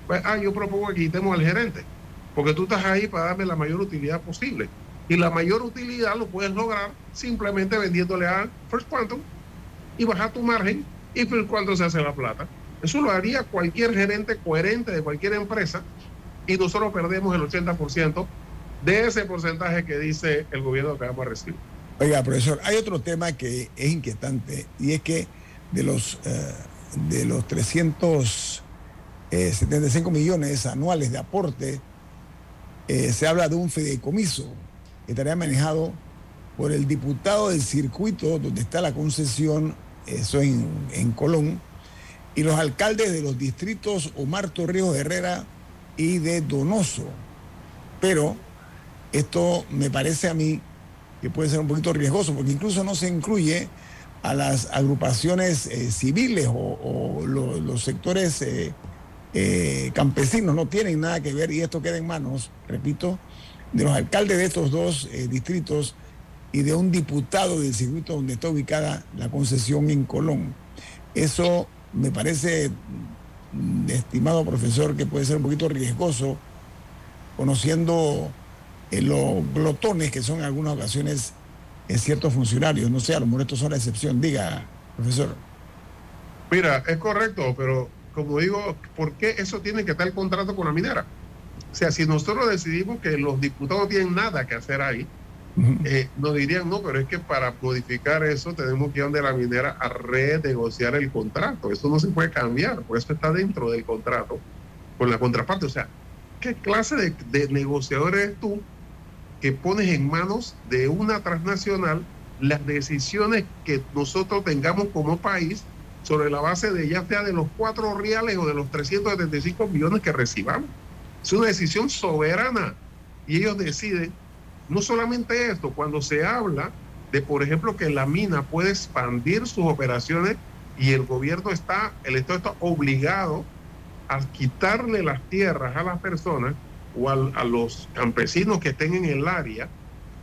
Speaker 6: pues, ah, yo propongo que quitemos al gerente, porque tú estás ahí para darme la mayor utilidad posible. Y la mayor utilidad lo puedes lograr simplemente vendiéndole a First Quantum y bajar tu margen y pues cuando se hace la plata. Eso lo haría cualquier gerente coherente de cualquier empresa y nosotros perdemos el 80% de ese porcentaje que dice el gobierno que vamos a recibir.
Speaker 2: Oiga, profesor, hay otro tema que es inquietante y es que de los, eh, de los 375 millones anuales de aporte, eh, se habla de un fideicomiso que estaría manejado por el diputado del circuito donde está la concesión, eso en, en Colón, y los alcaldes de los distritos Omar Torrijos Herrera y de Donoso. Pero esto me parece a mí que puede ser un poquito riesgoso, porque incluso no se incluye a las agrupaciones eh, civiles o, los sectores eh, eh, campesinos, no tienen nada que ver y esto queda en manos, repito, de los alcaldes de estos dos distritos y de un diputado del circuito donde está ubicada la concesión en Colón. Eso me parece, estimado profesor, que puede ser un poquito riesgoso, conociendo eh, los glotones que son en algunas ocasiones en ciertos funcionarios. No sé, a lo mejor estos son la excepción. Diga, profesor.
Speaker 6: Mira, es correcto, pero como digo, ¿por qué eso tiene que estar el contrato con la minera? O sea, si nosotros decidimos que los diputados tienen nada que hacer ahí, eh, nos dirían, no, pero es que para modificar eso tenemos que ir donde la minera a renegociar el contrato. Eso no se puede cambiar, por eso está dentro del contrato con la contraparte. O sea, ¿qué clase de, de negociador eres tú que pones en manos de una transnacional las decisiones que nosotros tengamos como país sobre la base de ya sea de los cuatro reales o de los 375 millones que recibamos? Es una decisión soberana y ellos deciden no solamente esto, cuando se habla de, por ejemplo, que la mina puede expandir sus operaciones y el gobierno está, el Estado está obligado a quitarle las tierras a las personas o a, los campesinos que estén en el área,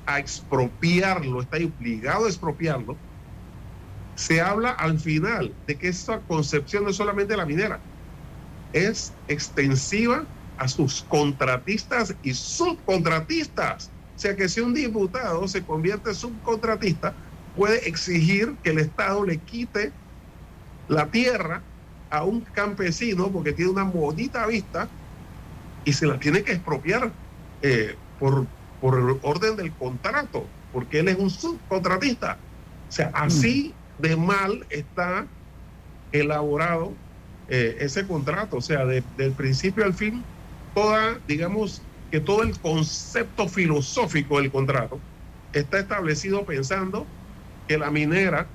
Speaker 6: a expropiarlo, está obligado a expropiarlo, se habla al final de que esa concepción no es solamente la minera, es extensiva a sus contratistas y subcontratistas. O sea que si un diputado se convierte en subcontratista, puede exigir que el Estado le quite la tierra a un campesino porque tiene una bonita vista y se la tiene que expropiar eh, por, por orden del contrato, porque él es un subcontratista. O sea, así de mal está elaborado eh, ese contrato. O sea, del principio al fin, toda, digamos, que todo el concepto filosófico del contrato está establecido pensando que la minera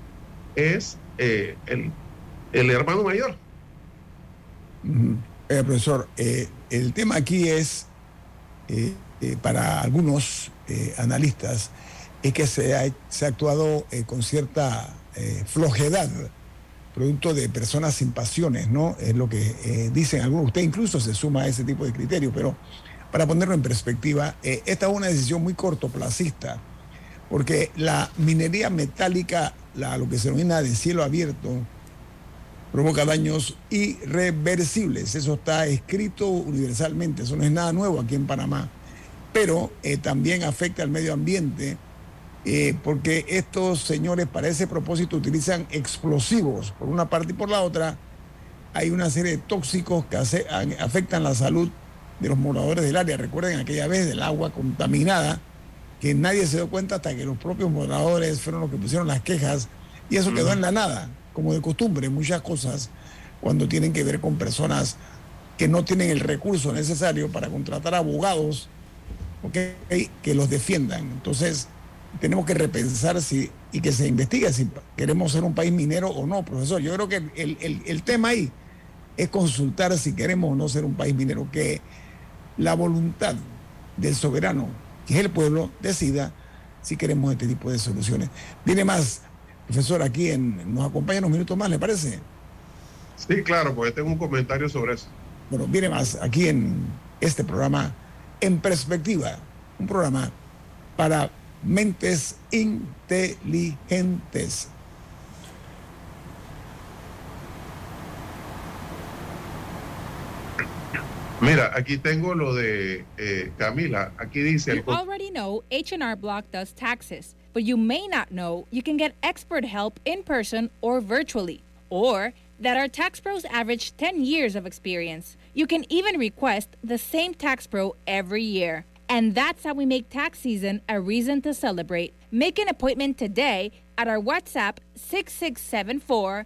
Speaker 6: es eh, el, el, hermano mayor.
Speaker 2: Eh, profesor, eh, el tema aquí es, para algunos analistas, es que se ha, se ha actuado con cierta flojedad, producto de personas sin pasiones, ¿no? Es lo que dicen algunos. Usted incluso se suma a ese tipo de criterio, pero para ponerlo en perspectiva, eh, esta es una decisión muy cortoplacista, porque la minería metálica, lo que se denomina de cielo abierto, provoca daños irreversibles. Eso está escrito universalmente, eso no es nada nuevo aquí en Panamá, pero eh, también afecta al medio ambiente. Eh, porque estos señores para ese propósito utilizan explosivos por una parte y por la otra hay una serie de tóxicos que afectan la salud de los moradores del área. Recuerden aquella vez del agua contaminada, que nadie se dio cuenta hasta que los propios moradores fueron los que pusieron las quejas y eso quedó en la nada, como de costumbre, muchas cosas cuando tienen que ver con personas que no tienen el recurso necesario para contratar abogados que los defiendan. Entonces, tenemos que repensar si, y que se investigue si queremos ser un país minero o no, profesor. Yo creo que el, el, el tema ahí es consultar si queremos o no ser un país minero, que la voluntad del soberano, que es el pueblo, decida si queremos este tipo de soluciones. Viene más, profesor, aquí en, nos acompaña unos minutos más, ¿le parece?
Speaker 6: Sí, claro, porque tengo un comentario sobre eso.
Speaker 2: Bueno, viene más aquí en este programa En Perspectiva, un programa para mentes inteligentes.
Speaker 6: Mira, aquí tengo lo de eh, Camila. Aquí dice.
Speaker 9: You already know H&R Block does taxes. but you may not know you can get expert help in person or virtually, or that our tax pros average 10 years of experience. You can even request the same tax pro every year. And that's how we make tax season a reason to celebrate. Make an appointment today at our WhatsApp 6674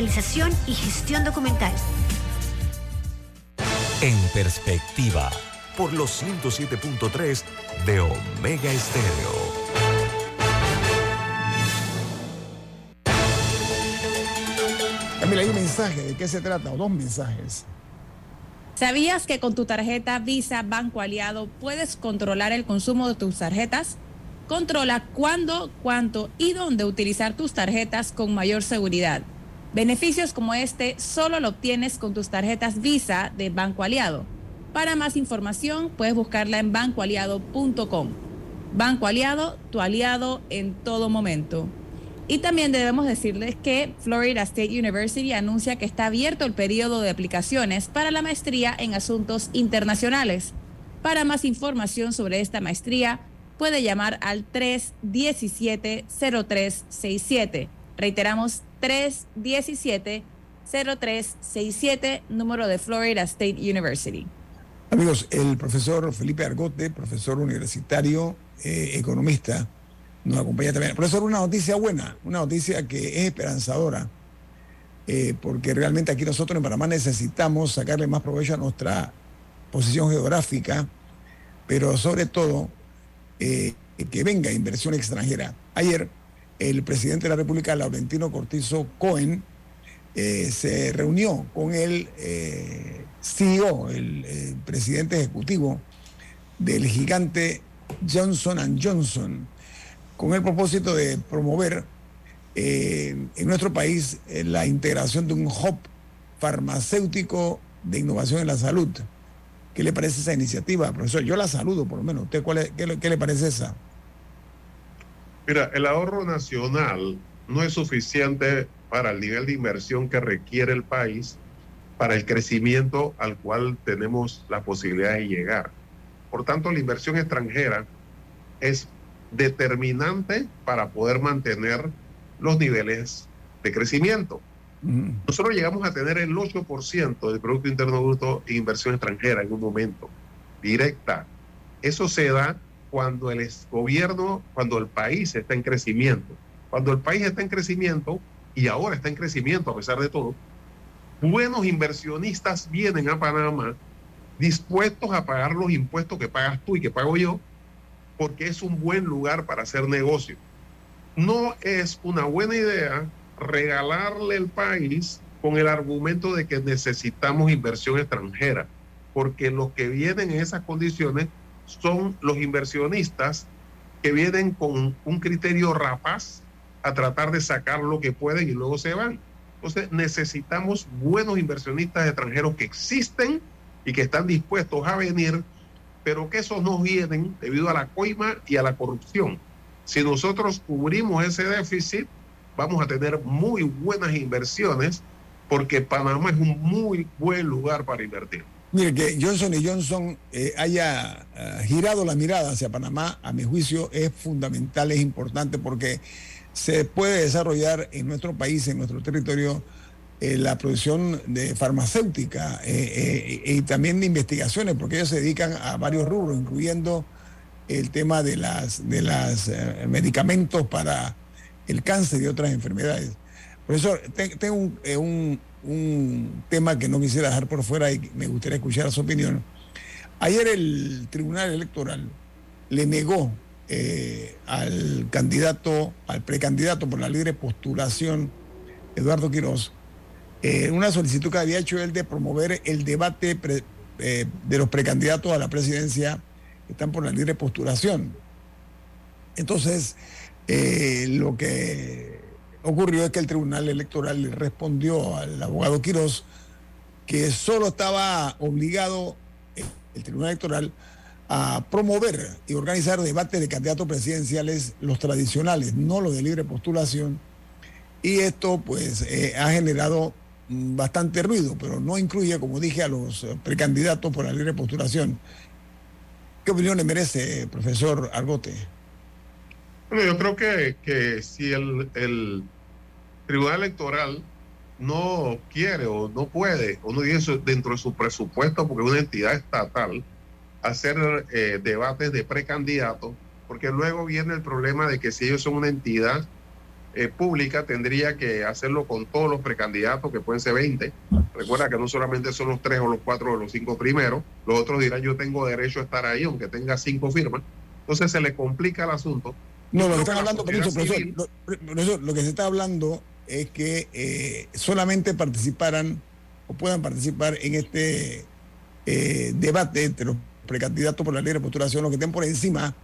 Speaker 10: y gestión documental.
Speaker 1: En perspectiva, por los 107.3 de Omega Estéreo.
Speaker 2: Camila, hay un mensaje. ¿De qué se trata? O dos mensajes.
Speaker 3: ¿Sabías que con tu tarjeta Visa Banco Aliado puedes controlar el consumo de tus tarjetas? Controla cuándo, cuánto y dónde utilizar tus tarjetas con mayor seguridad. Beneficios como este solo lo obtienes con tus tarjetas Visa de Banco Aliado. Para más información puedes buscarla en bancoaliado.com. Banco Aliado, tu aliado en todo momento. Y también debemos decirles que Florida State University anuncia que está abierto el periodo de aplicaciones para la maestría en asuntos internacionales. Para más información sobre esta maestría, puede llamar al 317-0367. Reiteramos, 317-0367, número de Florida State University.
Speaker 2: Amigos, el profesor Felipe Argote, profesor universitario, eh, economista, nos acompaña también. Profesor, una noticia buena, una noticia que es esperanzadora, eh, porque realmente aquí nosotros en Panamá necesitamos sacarle más provecho a nuestra posición geográfica, pero sobre todo eh, que venga inversión extranjera. Ayer, el presidente de la República, Laurentino Cortizo Cohen, eh, se reunió con el CEO, el presidente ejecutivo del gigante Johnson Johnson con el propósito de promover eh, en nuestro país eh, la integración de un hub farmacéutico de innovación en la salud. ¿Qué le parece esa iniciativa, profesor? Yo la saludo, por lo menos. ¿Usted cuál qué, le parece esa?
Speaker 6: Mira, el ahorro nacional no es suficiente para el nivel de inversión que requiere el país para el crecimiento al cual tenemos la posibilidad de llegar. Por tanto, la inversión extranjera es determinante para poder mantener los niveles de crecimiento. Nosotros llegamos a tener el 8% del Producto Interno Bruto en inversión extranjera en un momento, directa. Eso se da cuando el gobierno, cuando el país está en crecimiento. Cuando el país está en crecimiento, y ahora está en crecimiento a pesar de todo, buenos inversionistas vienen a Panamá dispuestos a pagar los impuestos que pagas tú y que pago yo, porque es un buen lugar para hacer negocio. No es una buena idea regalarle el país con el argumento de que necesitamos inversión extranjera, porque los que vienen en esas condiciones son los inversionistas que vienen con un criterio rapaz a tratar de sacar lo que pueden y luego se van. Entonces necesitamos buenos inversionistas extranjeros que existen y que están dispuestos a venir pero que esos no vienen debido a la coima y a la corrupción. Si nosotros cubrimos ese déficit, vamos a tener muy buenas inversiones porque Panamá es un muy buen lugar para invertir.
Speaker 2: Mire, que Johnson Johnson eh, haya uh, girado la mirada hacia Panamá, a mi juicio, es fundamental, es importante porque se puede desarrollar en nuestro país, en nuestro territorio, eh, la producción de farmacéutica eh, eh, y también de investigaciones, porque ellos se dedican a varios rubros, incluyendo el tema de las de los medicamentos para el cáncer y otras enfermedades. Profesor, tengo un, tema que no quisiera dejar por fuera y me gustaría escuchar su opinión. Ayer el Tribunal Electoral le negó al candidato, al precandidato por la libre postulación, Eduardo Quiroz, eh, una solicitud que había hecho él de promover el debate eh, de los precandidatos a la presidencia que están por la libre postulación. Entonces, eh, lo que ocurrió es que el Tribunal Electoral le respondió al abogado Quirós que solo estaba obligado eh, el Tribunal Electoral a promover y organizar debates de candidatos presidenciales, los tradicionales, no los de libre postulación. Y esto pues eh, ha generado mm, bastante ruido, pero no incluye, como dije, a los precandidatos por la libre postulación. ¿Qué opinión le merece, profesor Argote?
Speaker 6: Bueno, yo creo que, que si el, el, Tribunal Electoral no quiere o no puede, o no tiene dentro de su presupuesto, porque es una entidad estatal, hacer eh, debates de precandidatos, porque luego viene el problema de que si ellos son una entidad eh, pública, tendría que hacerlo con todos los precandidatos, que pueden ser 20. Recuerda que no solamente son los tres o los cuatro o los cinco primeros, los otros dirán yo tengo derecho a estar ahí, aunque tenga cinco firmas. Entonces se le complica el asunto
Speaker 2: no, lo que están hablando, lo, que se está hablando es que eh, solamente participaran o puedan participar en este eh, debate entre los precandidatos por la ley de postulación, los que estén por encima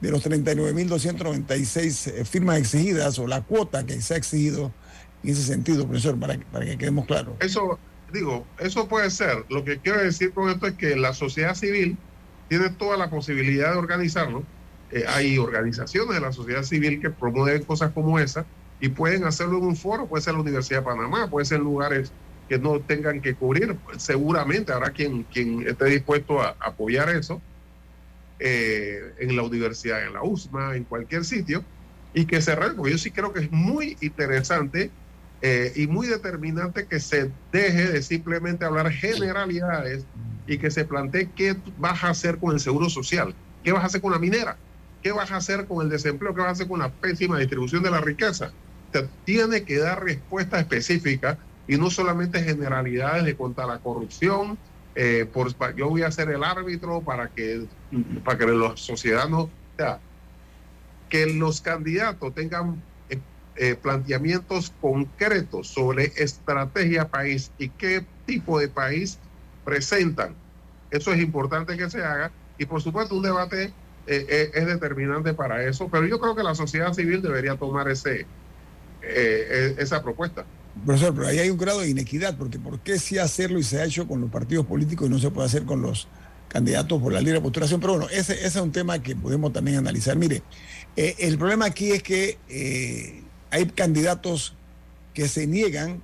Speaker 2: de los 39.296 eh, firmas exigidas o la cuota que se ha exigido en ese sentido, profesor, para, para que quedemos claros.
Speaker 6: Eso, digo, eso puede ser. Lo que quiero decir con esto es que la sociedad civil tiene toda la posibilidad de organizarlo eh, hay organizaciones de la sociedad civil que promueven cosas como esa y pueden hacerlo en un foro, puede ser la Universidad de Panamá, puede ser lugares que no tengan que cubrir, seguramente habrá quien, quien esté dispuesto a apoyar eso eh, en la universidad, en la USMA, en cualquier sitio, y que se porque yo sí creo que es muy interesante eh, y muy determinante que se deje de simplemente hablar generalidades y que se plantee qué vas a hacer con el seguro social, qué vas a hacer con la minera, ¿Qué vas a hacer con el desempleo? ¿Qué vas a hacer con la pésima distribución de la riqueza? Te tiene que dar respuesta específica y no solamente generalidades de contra la corrupción. Eh, por, yo voy a ser el árbitro para que, para que los ciudadanos, o sea, que los candidatos tengan eh, eh, planteamientos concretos sobre estrategia país y qué tipo de país presentan. Eso es importante que se haga y por supuesto un debate eh, eh, es determinante para eso, pero yo creo que la sociedad civil debería tomar ese, eh, esa propuesta.
Speaker 2: Profesor, pero ahí hay un grado de inequidad, porque ¿por qué sí hacerlo y se ha hecho con los partidos políticos y no se puede hacer con los candidatos por la libre postulación? Pero bueno, ese es un tema que podemos también analizar. Mire, el problema aquí es que hay candidatos que se niegan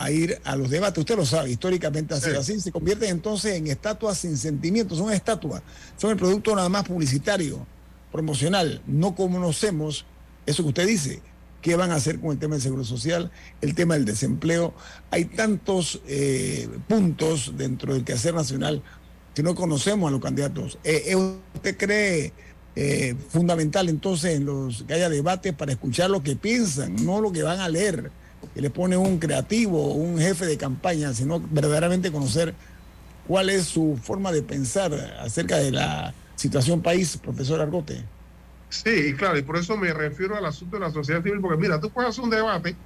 Speaker 2: a ir a los debates. Usted lo sabe, históricamente ha sido así. Se convierten entonces en estatuas sin sentimientos. Son estatuas, son el producto nada más publicitario, promocional. No conocemos eso que usted dice. ¿Qué van a hacer con el tema del seguro social, el tema del desempleo? Hay tantos eh, puntos dentro del quehacer nacional que no conocemos a los candidatos. Eh, eh, ¿Usted cree fundamental entonces en los que haya debates para escuchar lo que piensan, no lo que van a leer? Que le pone un creativo, un jefe de campaña, sino verdaderamente conocer cuál es su forma de pensar acerca de la situación país, profesor Argote.
Speaker 6: Sí, claro, y por eso me refiero al asunto de la sociedad civil, porque mira, tú puedes hacer un debate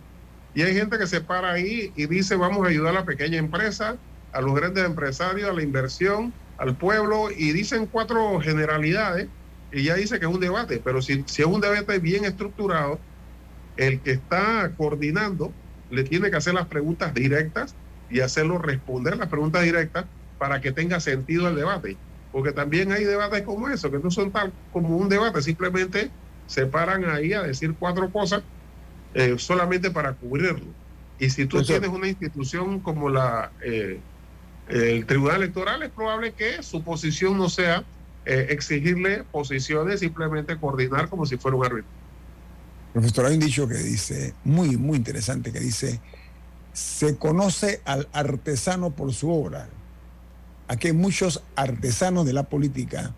Speaker 6: y hay gente que se para ahí y dice vamos a ayudar a la pequeña empresa, a los grandes empresarios, a la inversión, al pueblo, y dicen cuatro generalidades y ya dice que es un debate, pero si, si es un debate bien estructurado, el que está coordinando le tiene que hacer las preguntas directas y hacerlo responder las preguntas directas para que tenga sentido el debate. Porque también hay debates como eso, que no son tal como un debate, simplemente se paran ahí a decir cuatro cosas eh, solamente para cubrirlo. Y si tú tienes una institución como la eh, el Tribunal Electoral, es probable que su posición no sea eh, exigirle posiciones, simplemente coordinar como si fuera un árbitro.
Speaker 2: Profesor, hay un dicho que dice, muy, muy interesante, que dice, se conoce al artesano por su obra. Aquí hay muchos artesanos de la política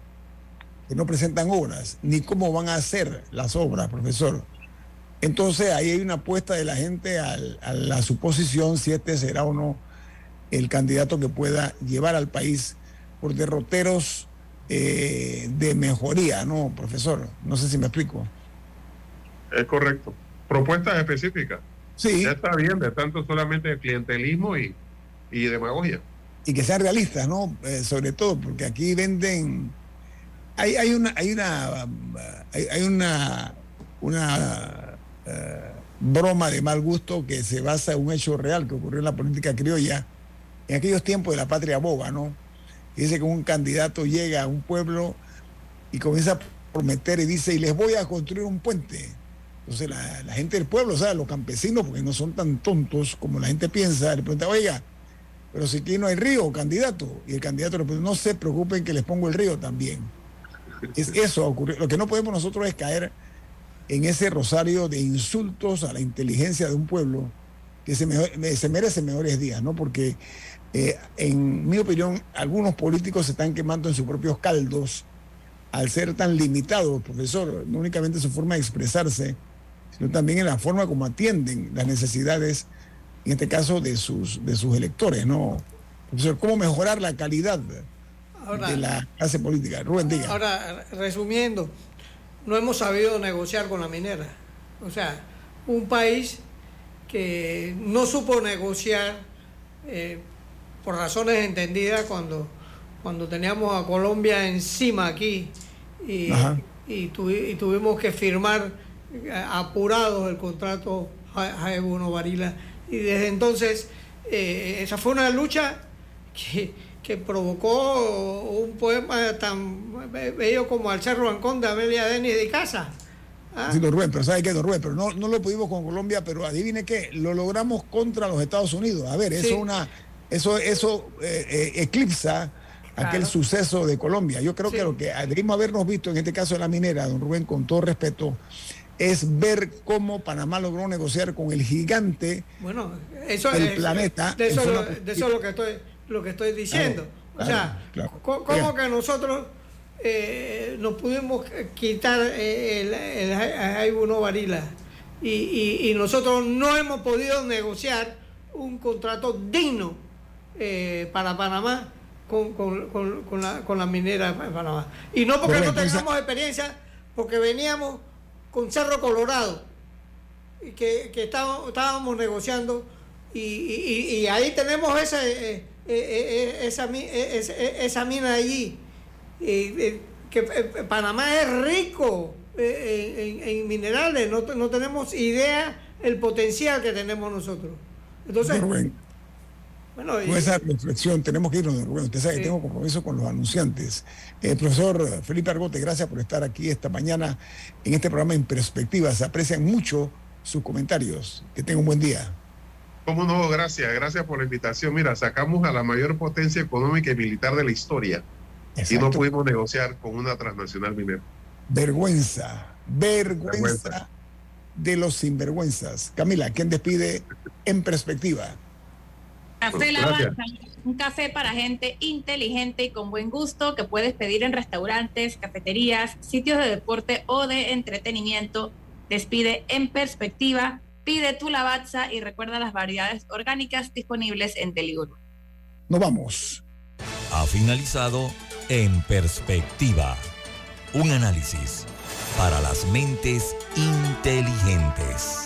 Speaker 2: que no presentan obras, ni cómo van a hacer las obras, profesor. Entonces ahí hay una apuesta de la gente a la suposición si este será o no el candidato que pueda llevar al país por derroteros eh, de mejoría, ¿no, profesor? No sé si me explico.
Speaker 6: Es correcto. Propuestas específicas.
Speaker 2: Sí.
Speaker 6: Ya está bien de tanto solamente clientelismo y, y demagogia.
Speaker 2: Y que sean realistas, ¿no? Eh, sobre todo, porque aquí venden hay, hay una, hay una, hay, una, una eh, broma de mal gusto que se basa en un hecho real que ocurrió en la política criolla en aquellos tiempos de la patria boba, ¿no? dice que un candidato llega a un pueblo y comienza a prometer y dice, y les voy a construir un puente. Entonces la, gente del pueblo, o sea, los campesinos, porque no son tan tontos como la gente piensa, le pregunta, oiga, pero si aquí no hay río, candidato. Y el candidato le pregunta, no se preocupen que les pongo el río también. Es eso ocurrió. Lo que no podemos nosotros es caer en ese rosario de insultos a la inteligencia de un pueblo que se, se merece mejores días, ¿no? Porque, eh, en mi opinión, algunos políticos se están quemando en sus propios caldos al ser tan limitados, profesor, no únicamente en su forma de expresarse, sino también en la forma como atienden las necesidades, en este caso, de sus, de sus electores, ¿no? Profesor, ¿cómo mejorar la calidad de la clase política? Rubén, diga.
Speaker 8: Ahora, resumiendo, no hemos sabido negociar con la minera. O sea, un país que no supo negociar eh, por razones entendidas cuando, cuando teníamos a Colombia encima aquí y, y, tuvimos que firmar apurados el contrato Jaebuno Varila. Y desde entonces, eh, esa fue una lucha que, que provocó un poema tan bello como Al Cerro Ancón de Amelia Denis de Casa.
Speaker 2: ¿Ah? Sí, don Rubén, pero ¿sabe qué, don Rubén? Pero no, no lo pudimos con Colombia, pero adivine qué, lo logramos contra los Estados Unidos. A ver, eso una eso eso eh, eh, eclipsa aquel suceso de Colombia. Yo creo que lo que debimos habernos visto en este caso de la minera, don Rubén, con todo respeto, es ver cómo Panamá logró negociar con el gigante
Speaker 8: bueno, eso
Speaker 2: del planeta.
Speaker 8: De eso, de eso es lo que estoy lo que estoy diciendo. o sea, ¿cómo que nosotros eh, nos pudimos quitar eh, el, el, Varila y, nosotros no hemos podido negociar un contrato digno eh, para Panamá con, con, la, con la minera de Panamá? Y no porque no tengamos experiencia, porque veníamos con Cerro Colorado, que, que estábamos, negociando y, ahí tenemos ese eh, eh, esa, eh, esa mina allí. que Panamá es rico en, minerales, no, tenemos idea el potencial que tenemos nosotros. Entonces,
Speaker 2: bueno, con esa reflexión tenemos que irnos, Rubén. Usted sabe que tengo compromiso con los anunciantes. profesor Felipe Argote, gracias por estar aquí esta mañana en este programa En Perspectiva. Se aprecian mucho sus comentarios. Que tenga un buen día.
Speaker 6: ¿Cómo no? Gracias, gracias por la invitación. Mira, sacamos a la mayor potencia económica y militar de la historia y no pudimos negociar con una transnacional minera.
Speaker 2: Vergüenza, vergüenza, de los sinvergüenzas. Camila, ¿quién despide en perspectiva?
Speaker 3: Café La un café para gente inteligente y con buen gusto que puedes pedir en restaurantes, cafeterías, sitios de deporte o de entretenimiento. Despide en perspectiva Pide tu lavazza y recuerda las variedades orgánicas disponibles en Deliveroo.
Speaker 2: Nos vamos.
Speaker 1: Ha finalizado En Perspectiva. Un análisis para las mentes inteligentes.